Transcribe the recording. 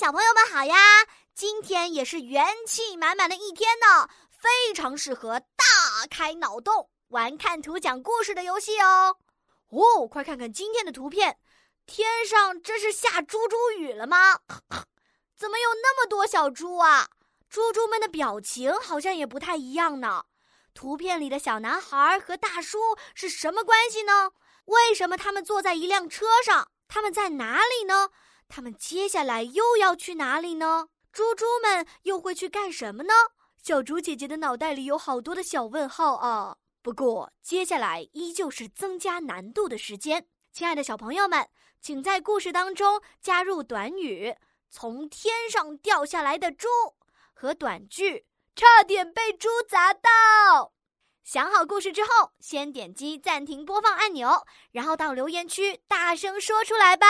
小朋友们好呀！今天也是元气满满的一天呢，非常适合大开脑洞玩看图讲故事的游戏哦。哦，快看看今天的图片，天上这是下猪猪雨了吗？怎么有那么多小猪啊？猪猪们的表情好像也不太一样呢。图片里的小男孩和大叔是什么关系呢？为什么他们坐在一辆车上？他们在哪里呢？他们接下来又要去哪里呢？猪猪们又会去干什么呢？小猪姐姐的脑袋里有好多的小问号啊！不过接下来依旧是增加难度的时间，亲爱的小朋友们，请在故事当中加入短语“从天上掉下来的猪”和短句“差点被猪砸到”。想好故事之后，先点击暂停播放按钮，然后到留言区大声说出来吧。